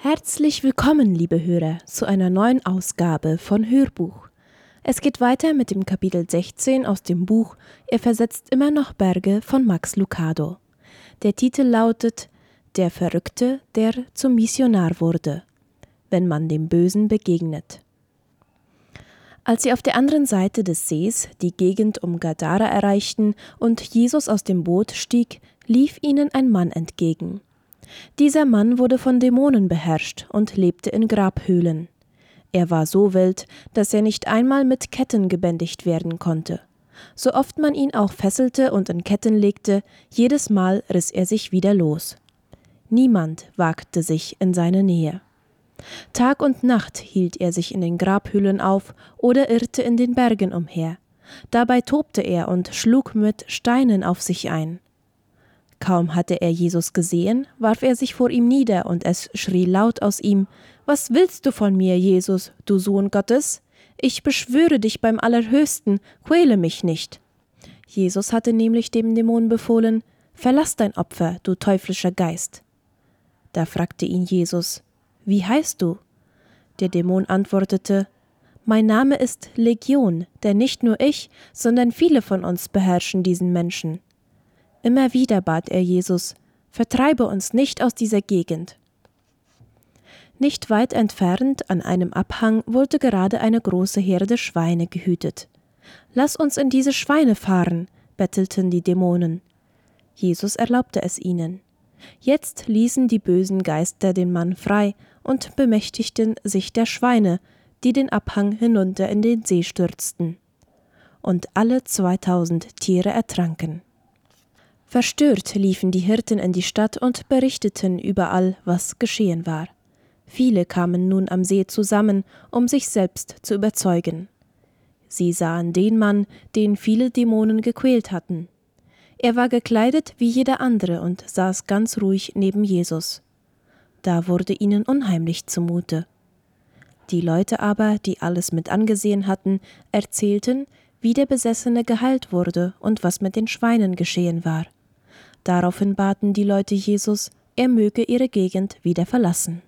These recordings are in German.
Herzlich willkommen, liebe Hörer, zu einer neuen Ausgabe von Hörbuch. Es geht weiter mit dem Kapitel 16 aus dem Buch Er versetzt immer noch Berge von Max Lucado. Der Titel lautet Der Verrückte, der zum Missionar wurde, wenn man dem Bösen begegnet. Als sie auf der anderen Seite des Sees die Gegend um Gadara erreichten und Jesus aus dem Boot stieg, lief ihnen ein Mann entgegen. Dieser Mann wurde von Dämonen beherrscht und lebte in Grabhöhlen. Er war so wild, dass er nicht einmal mit Ketten gebändigt werden konnte. So oft man ihn auch fesselte und in Ketten legte, jedes Mal riss er sich wieder los. Niemand wagte sich in seine Nähe. Tag und Nacht hielt er sich in den Grabhöhlen auf oder irrte in den Bergen umher. Dabei tobte er und schlug mit Steinen auf sich ein. Kaum hatte er Jesus gesehen, warf er sich vor ihm nieder, und es schrie laut aus ihm Was willst du von mir, Jesus, du Sohn Gottes? Ich beschwöre dich beim Allerhöchsten, quäle mich nicht. Jesus hatte nämlich dem Dämon befohlen Verlass dein Opfer, du teuflischer Geist. Da fragte ihn Jesus Wie heißt du? Der Dämon antwortete Mein Name ist Legion, denn nicht nur ich, sondern viele von uns beherrschen diesen Menschen. Immer wieder bat er Jesus, vertreibe uns nicht aus dieser Gegend. Nicht weit entfernt an einem Abhang wurde gerade eine große Herde Schweine gehütet. Lass uns in diese Schweine fahren, bettelten die Dämonen. Jesus erlaubte es ihnen. Jetzt ließen die bösen Geister den Mann frei und bemächtigten sich der Schweine, die den Abhang hinunter in den See stürzten. Und alle zweitausend Tiere ertranken. Verstört liefen die Hirten in die Stadt und berichteten überall, was geschehen war. Viele kamen nun am See zusammen, um sich selbst zu überzeugen. Sie sahen den Mann, den viele Dämonen gequält hatten. Er war gekleidet wie jeder andere und saß ganz ruhig neben Jesus. Da wurde ihnen unheimlich zumute. Die Leute aber, die alles mit angesehen hatten, erzählten, wie der Besessene geheilt wurde und was mit den Schweinen geschehen war. Daraufhin baten die Leute Jesus, er möge ihre Gegend wieder verlassen.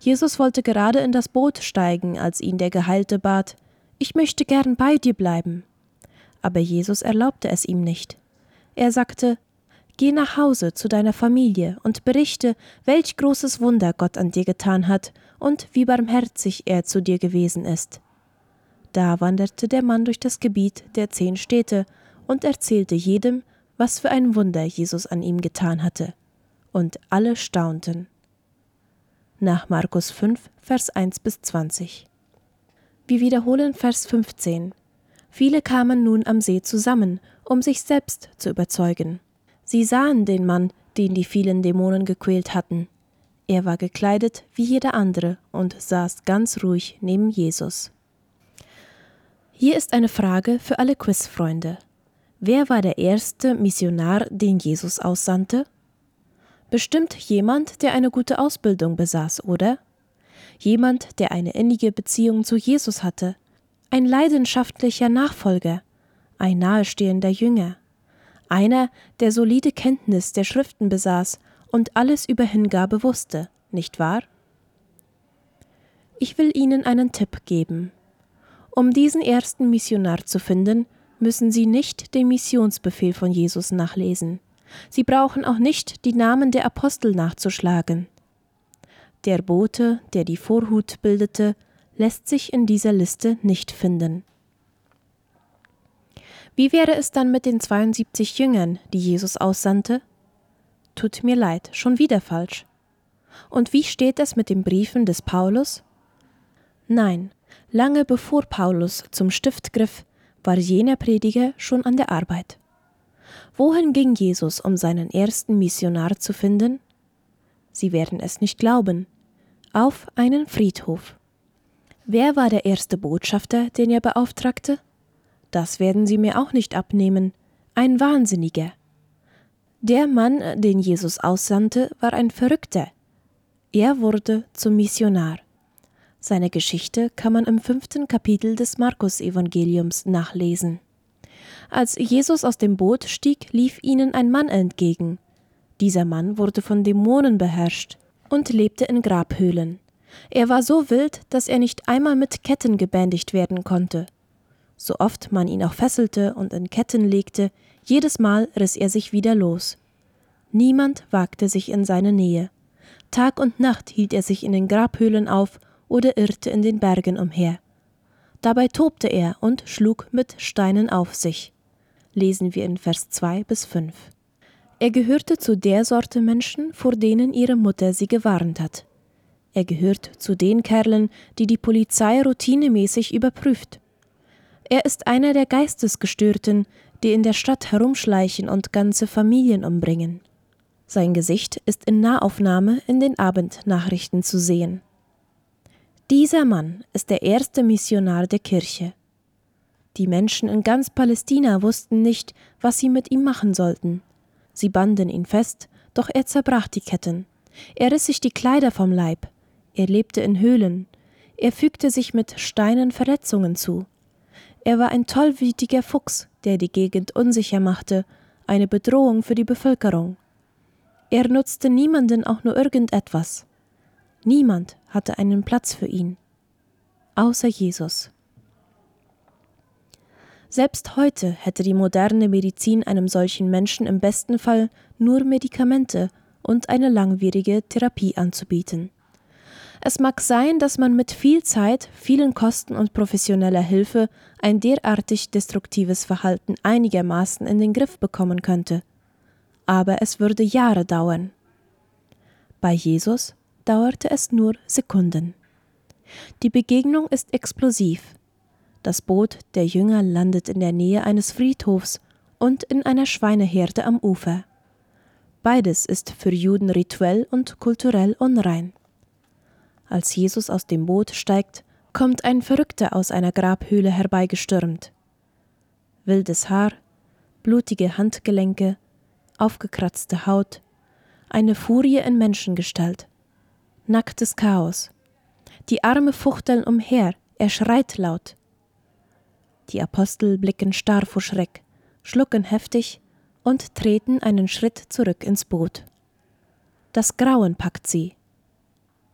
Jesus wollte gerade in das Boot steigen, als ihn der Geheilte bat, ich möchte gern bei dir bleiben. Aber Jesus erlaubte es ihm nicht. Er sagte, Geh nach Hause zu deiner Familie und berichte, welch großes Wunder Gott an dir getan hat und wie barmherzig er zu dir gewesen ist. Da wanderte der Mann durch das Gebiet der zehn Städte und erzählte jedem, was für ein Wunder Jesus an ihm getan hatte. Und alle staunten. Nach Markus 5, Vers 1 bis 20. Wir wiederholen Vers 15. Viele kamen nun am See zusammen, um sich selbst zu überzeugen. Sie sahen den Mann, den die vielen Dämonen gequält hatten. Er war gekleidet wie jeder andere und saß ganz ruhig neben Jesus. Hier ist eine Frage für alle Quizfreunde. Wer war der erste Missionar, den Jesus aussandte? Bestimmt jemand, der eine gute Ausbildung besaß, oder? Jemand, der eine innige Beziehung zu Jesus hatte, ein leidenschaftlicher Nachfolger, ein nahestehender Jünger, einer, der solide Kenntnis der Schriften besaß und alles über Hingabe wusste, nicht wahr? Ich will Ihnen einen Tipp geben. Um diesen ersten Missionar zu finden, müssen Sie nicht den Missionsbefehl von Jesus nachlesen. Sie brauchen auch nicht die Namen der Apostel nachzuschlagen. Der Bote, der die Vorhut bildete, lässt sich in dieser Liste nicht finden. Wie wäre es dann mit den 72 Jüngern, die Jesus aussandte? Tut mir leid, schon wieder falsch. Und wie steht es mit den Briefen des Paulus? Nein, lange bevor Paulus zum Stift griff, war jener Prediger schon an der Arbeit. Wohin ging Jesus, um seinen ersten Missionar zu finden? Sie werden es nicht glauben. Auf einen Friedhof. Wer war der erste Botschafter, den er beauftragte? Das werden Sie mir auch nicht abnehmen. Ein Wahnsinniger. Der Mann, den Jesus aussandte, war ein Verrückter. Er wurde zum Missionar. Seine Geschichte kann man im fünften Kapitel des Markus-Evangeliums nachlesen. Als Jesus aus dem Boot stieg, lief ihnen ein Mann entgegen. Dieser Mann wurde von Dämonen beherrscht, und lebte in Grabhöhlen. Er war so wild, dass er nicht einmal mit Ketten gebändigt werden konnte. So oft man ihn auch fesselte und in Ketten legte, jedes Mal riss er sich wieder los. Niemand wagte sich in seine Nähe. Tag und Nacht hielt er sich in den Grabhöhlen auf oder irrte in den Bergen umher. Dabei tobte er und schlug mit Steinen auf sich. Lesen wir in Vers 2 bis 5. Er gehörte zu der Sorte Menschen, vor denen ihre Mutter sie gewarnt hat. Er gehört zu den Kerlen, die die Polizei routinemäßig überprüft. Er ist einer der Geistesgestörten, die in der Stadt herumschleichen und ganze Familien umbringen. Sein Gesicht ist in Nahaufnahme in den Abendnachrichten zu sehen. Dieser Mann ist der erste Missionar der Kirche. Die Menschen in ganz Palästina wussten nicht, was sie mit ihm machen sollten. Sie banden ihn fest, doch er zerbrach die Ketten. Er riss sich die Kleider vom Leib. Er lebte in Höhlen. Er fügte sich mit Steinen Verletzungen zu. Er war ein tollwütiger Fuchs, der die Gegend unsicher machte, eine Bedrohung für die Bevölkerung. Er nutzte niemanden auch nur irgendetwas. Niemand hatte einen Platz für ihn, außer Jesus. Selbst heute hätte die moderne Medizin einem solchen Menschen im besten Fall nur Medikamente und eine langwierige Therapie anzubieten. Es mag sein, dass man mit viel Zeit, vielen Kosten und professioneller Hilfe ein derartig destruktives Verhalten einigermaßen in den Griff bekommen könnte. Aber es würde Jahre dauern. Bei Jesus dauerte es nur Sekunden. Die Begegnung ist explosiv, das Boot der Jünger landet in der Nähe eines Friedhofs und in einer Schweineherde am Ufer. Beides ist für Juden rituell und kulturell unrein. Als Jesus aus dem Boot steigt, kommt ein Verrückter aus einer Grabhöhle herbeigestürmt. Wildes Haar, blutige Handgelenke, aufgekratzte Haut, eine Furie in Menschengestalt, nacktes Chaos. Die Arme fuchteln umher, er schreit laut. Die Apostel blicken starr vor Schreck, schlucken heftig und treten einen Schritt zurück ins Boot. Das Grauen packt sie,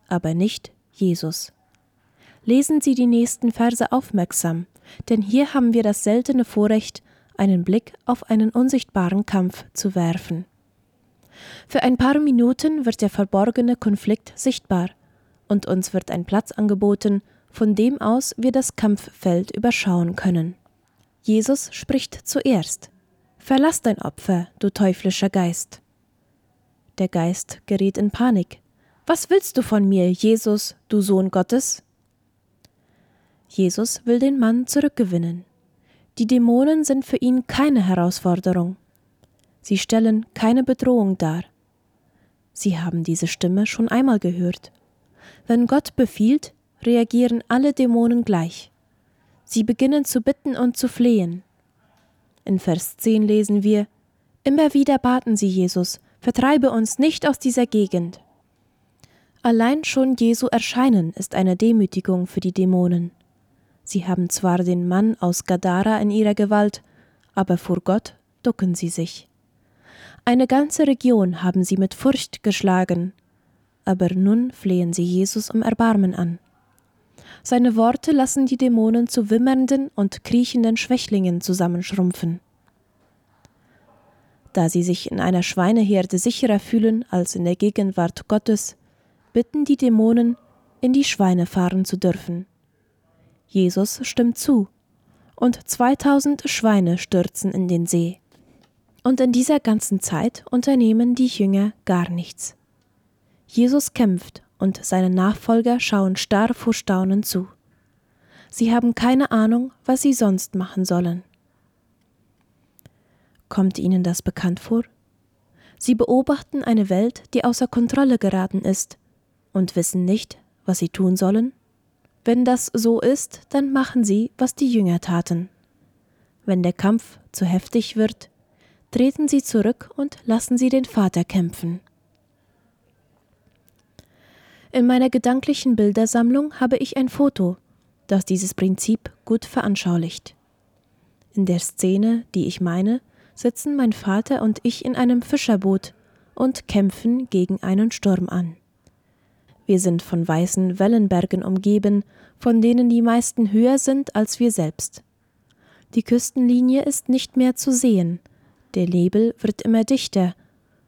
aber nicht Jesus. Lesen Sie die nächsten Verse aufmerksam, denn hier haben wir das seltene Vorrecht, einen Blick auf einen unsichtbaren Kampf zu werfen. Für ein paar Minuten wird der verborgene Konflikt sichtbar, und uns wird ein Platz angeboten, von dem aus wir das Kampffeld überschauen können. Jesus spricht zuerst. Verlass dein Opfer, du teuflischer Geist. Der Geist gerät in Panik. Was willst du von mir, Jesus, du Sohn Gottes? Jesus will den Mann zurückgewinnen. Die Dämonen sind für ihn keine Herausforderung. Sie stellen keine Bedrohung dar. Sie haben diese Stimme schon einmal gehört. Wenn Gott befiehlt, reagieren alle Dämonen gleich. Sie beginnen zu bitten und zu flehen. In Vers 10 lesen wir: Immer wieder baten sie Jesus, vertreibe uns nicht aus dieser Gegend. Allein schon Jesu Erscheinen ist eine Demütigung für die Dämonen. Sie haben zwar den Mann aus Gadara in ihrer Gewalt, aber vor Gott ducken sie sich. Eine ganze Region haben sie mit Furcht geschlagen, aber nun flehen sie Jesus um Erbarmen an. Seine Worte lassen die Dämonen zu wimmernden und kriechenden Schwächlingen zusammenschrumpfen. Da sie sich in einer Schweineherde sicherer fühlen als in der Gegenwart Gottes, bitten die Dämonen, in die Schweine fahren zu dürfen. Jesus stimmt zu, und 2000 Schweine stürzen in den See. Und in dieser ganzen Zeit unternehmen die Jünger gar nichts. Jesus kämpft und seine Nachfolger schauen starr vor Staunen zu. Sie haben keine Ahnung, was sie sonst machen sollen. Kommt Ihnen das bekannt vor? Sie beobachten eine Welt, die außer Kontrolle geraten ist, und wissen nicht, was sie tun sollen? Wenn das so ist, dann machen Sie, was die Jünger taten. Wenn der Kampf zu heftig wird, treten Sie zurück und lassen Sie den Vater kämpfen. In meiner gedanklichen Bildersammlung habe ich ein Foto, das dieses Prinzip gut veranschaulicht. In der Szene, die ich meine, sitzen mein Vater und ich in einem Fischerboot und kämpfen gegen einen Sturm an. Wir sind von weißen Wellenbergen umgeben, von denen die meisten höher sind als wir selbst. Die Küstenlinie ist nicht mehr zu sehen, der Nebel wird immer dichter,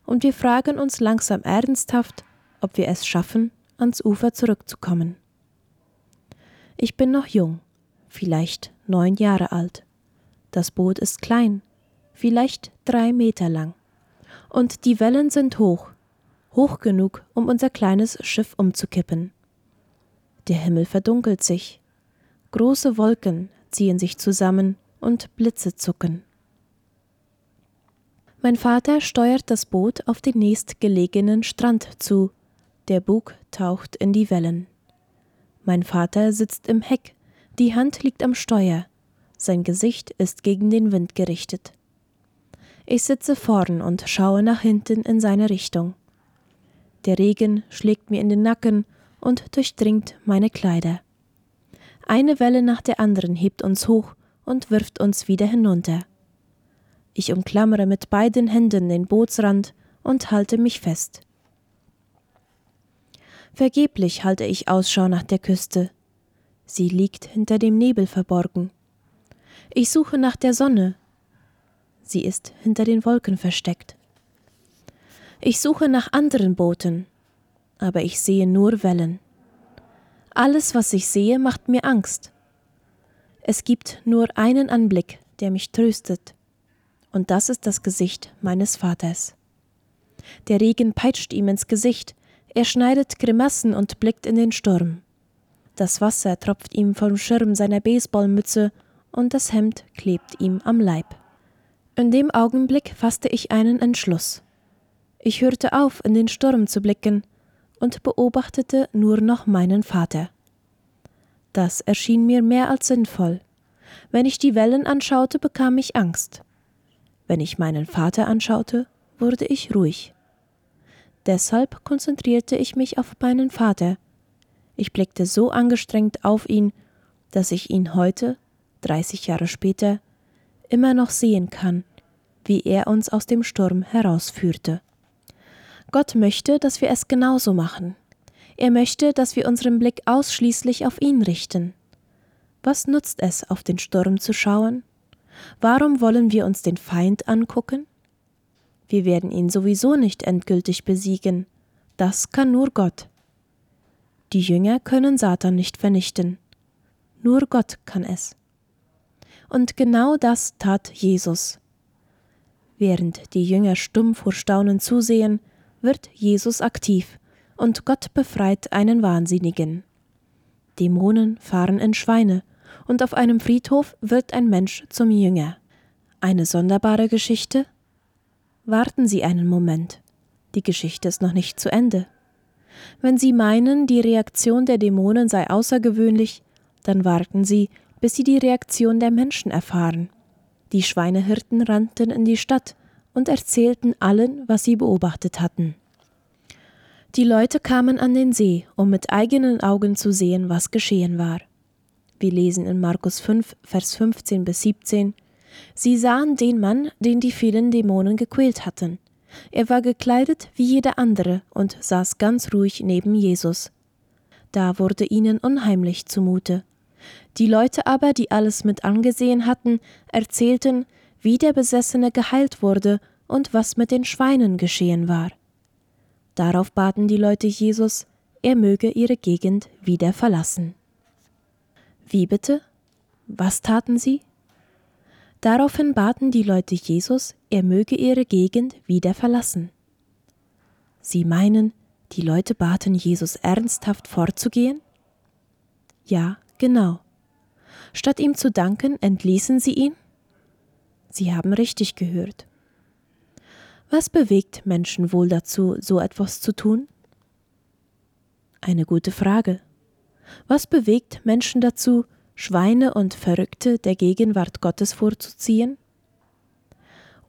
und wir fragen uns langsam ernsthaft, ob wir es schaffen, ans Ufer zurückzukommen. Ich bin noch jung, vielleicht neun Jahre alt. Das Boot ist klein, vielleicht drei Meter lang. Und die Wellen sind hoch, hoch genug, um unser kleines Schiff umzukippen. Der Himmel verdunkelt sich. Große Wolken ziehen sich zusammen und Blitze zucken. Mein Vater steuert das Boot auf den nächstgelegenen Strand zu. Der Bug taucht in die Wellen. Mein Vater sitzt im Heck, die Hand liegt am Steuer, sein Gesicht ist gegen den Wind gerichtet. Ich sitze vorn und schaue nach hinten in seine Richtung. Der Regen schlägt mir in den Nacken und durchdringt meine Kleider. Eine Welle nach der anderen hebt uns hoch und wirft uns wieder hinunter. Ich umklammere mit beiden Händen den Bootsrand und halte mich fest. Vergeblich halte ich Ausschau nach der Küste. Sie liegt hinter dem Nebel verborgen. Ich suche nach der Sonne. Sie ist hinter den Wolken versteckt. Ich suche nach anderen Booten, aber ich sehe nur Wellen. Alles, was ich sehe, macht mir Angst. Es gibt nur einen Anblick, der mich tröstet, und das ist das Gesicht meines Vaters. Der Regen peitscht ihm ins Gesicht, er schneidet Grimassen und blickt in den Sturm. Das Wasser tropft ihm vom Schirm seiner Baseballmütze und das Hemd klebt ihm am Leib. In dem Augenblick fasste ich einen Entschluss. Ich hörte auf, in den Sturm zu blicken und beobachtete nur noch meinen Vater. Das erschien mir mehr als sinnvoll. Wenn ich die Wellen anschaute, bekam ich Angst. Wenn ich meinen Vater anschaute, wurde ich ruhig. Deshalb konzentrierte ich mich auf meinen Vater. Ich blickte so angestrengt auf ihn, dass ich ihn heute, 30 Jahre später, immer noch sehen kann, wie er uns aus dem Sturm herausführte. Gott möchte, dass wir es genauso machen. Er möchte, dass wir unseren Blick ausschließlich auf ihn richten. Was nutzt es, auf den Sturm zu schauen? Warum wollen wir uns den Feind angucken? Wir werden ihn sowieso nicht endgültig besiegen. Das kann nur Gott. Die Jünger können Satan nicht vernichten. Nur Gott kann es. Und genau das tat Jesus. Während die Jünger stumm vor Staunen zusehen, wird Jesus aktiv und Gott befreit einen Wahnsinnigen. Dämonen fahren in Schweine, und auf einem Friedhof wird ein Mensch zum Jünger. Eine sonderbare Geschichte? Warten Sie einen Moment. Die Geschichte ist noch nicht zu Ende. Wenn Sie meinen, die Reaktion der Dämonen sei außergewöhnlich, dann warten Sie, bis Sie die Reaktion der Menschen erfahren. Die Schweinehirten rannten in die Stadt und erzählten allen, was sie beobachtet hatten. Die Leute kamen an den See, um mit eigenen Augen zu sehen, was geschehen war. Wir lesen in Markus 5, Vers 15 bis 17, Sie sahen den Mann, den die vielen Dämonen gequält hatten. Er war gekleidet wie jeder andere und saß ganz ruhig neben Jesus. Da wurde ihnen unheimlich zumute. Die Leute aber, die alles mit angesehen hatten, erzählten, wie der Besessene geheilt wurde und was mit den Schweinen geschehen war. Darauf baten die Leute Jesus, er möge ihre Gegend wieder verlassen. Wie bitte? Was taten sie? Daraufhin baten die Leute Jesus, er möge ihre Gegend wieder verlassen. Sie meinen, die Leute baten Jesus ernsthaft fortzugehen? Ja, genau. Statt ihm zu danken, entließen sie ihn? Sie haben richtig gehört. Was bewegt Menschen wohl dazu, so etwas zu tun? Eine gute Frage. Was bewegt Menschen dazu, Schweine und Verrückte der Gegenwart Gottes vorzuziehen?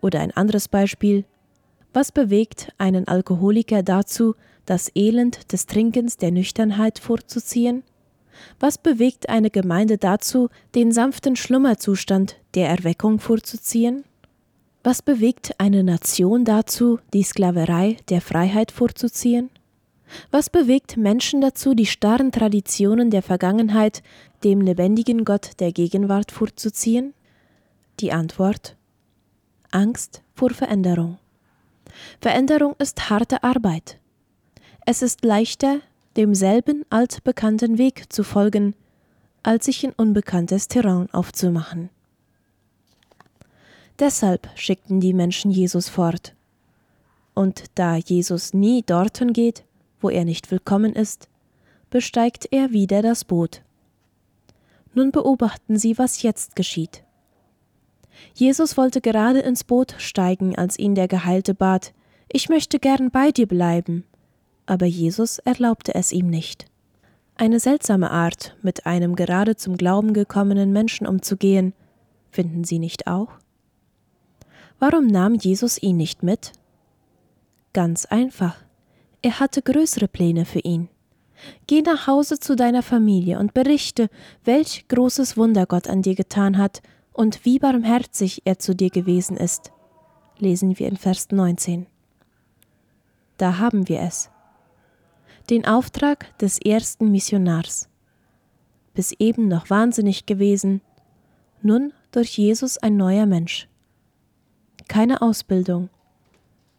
Oder ein anderes Beispiel. Was bewegt einen Alkoholiker dazu, das Elend des Trinkens der Nüchternheit vorzuziehen? Was bewegt eine Gemeinde dazu, den sanften Schlummerzustand der Erweckung vorzuziehen? Was bewegt eine Nation dazu, die Sklaverei der Freiheit vorzuziehen? Was bewegt Menschen dazu, die starren Traditionen der Vergangenheit dem lebendigen Gott der Gegenwart vorzuziehen? Die Antwort Angst vor Veränderung. Veränderung ist harte Arbeit. Es ist leichter, demselben altbekannten Weg zu folgen, als sich in unbekanntes Terrain aufzumachen. Deshalb schickten die Menschen Jesus fort. Und da Jesus nie dorthin geht, wo er nicht willkommen ist, besteigt er wieder das Boot. Nun beobachten Sie, was jetzt geschieht. Jesus wollte gerade ins Boot steigen, als ihn der Geheilte bat, ich möchte gern bei dir bleiben. Aber Jesus erlaubte es ihm nicht. Eine seltsame Art, mit einem gerade zum Glauben gekommenen Menschen umzugehen, finden Sie nicht auch? Warum nahm Jesus ihn nicht mit? Ganz einfach. Er hatte größere Pläne für ihn. Geh nach Hause zu deiner Familie und berichte, welch großes Wunder Gott an dir getan hat und wie barmherzig er zu dir gewesen ist. Lesen wir in Vers 19. Da haben wir es. Den Auftrag des ersten Missionars. Bis eben noch wahnsinnig gewesen, nun durch Jesus ein neuer Mensch. Keine Ausbildung,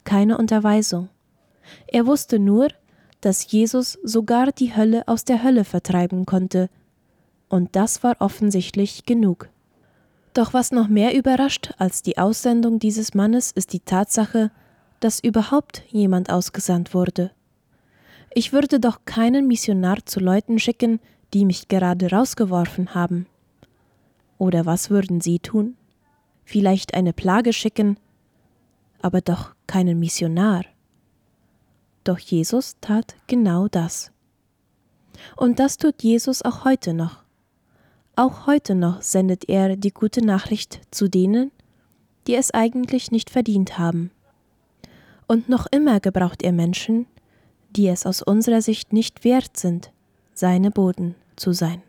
keine Unterweisung. Er wusste nur, dass Jesus sogar die Hölle aus der Hölle vertreiben konnte, und das war offensichtlich genug. Doch was noch mehr überrascht als die Aussendung dieses Mannes ist die Tatsache, dass überhaupt jemand ausgesandt wurde. Ich würde doch keinen Missionar zu Leuten schicken, die mich gerade rausgeworfen haben. Oder was würden Sie tun? Vielleicht eine Plage schicken, aber doch keinen Missionar. Doch Jesus tat genau das. Und das tut Jesus auch heute noch. Auch heute noch sendet er die gute Nachricht zu denen, die es eigentlich nicht verdient haben. Und noch immer gebraucht er Menschen, die es aus unserer Sicht nicht wert sind, seine Boden zu sein.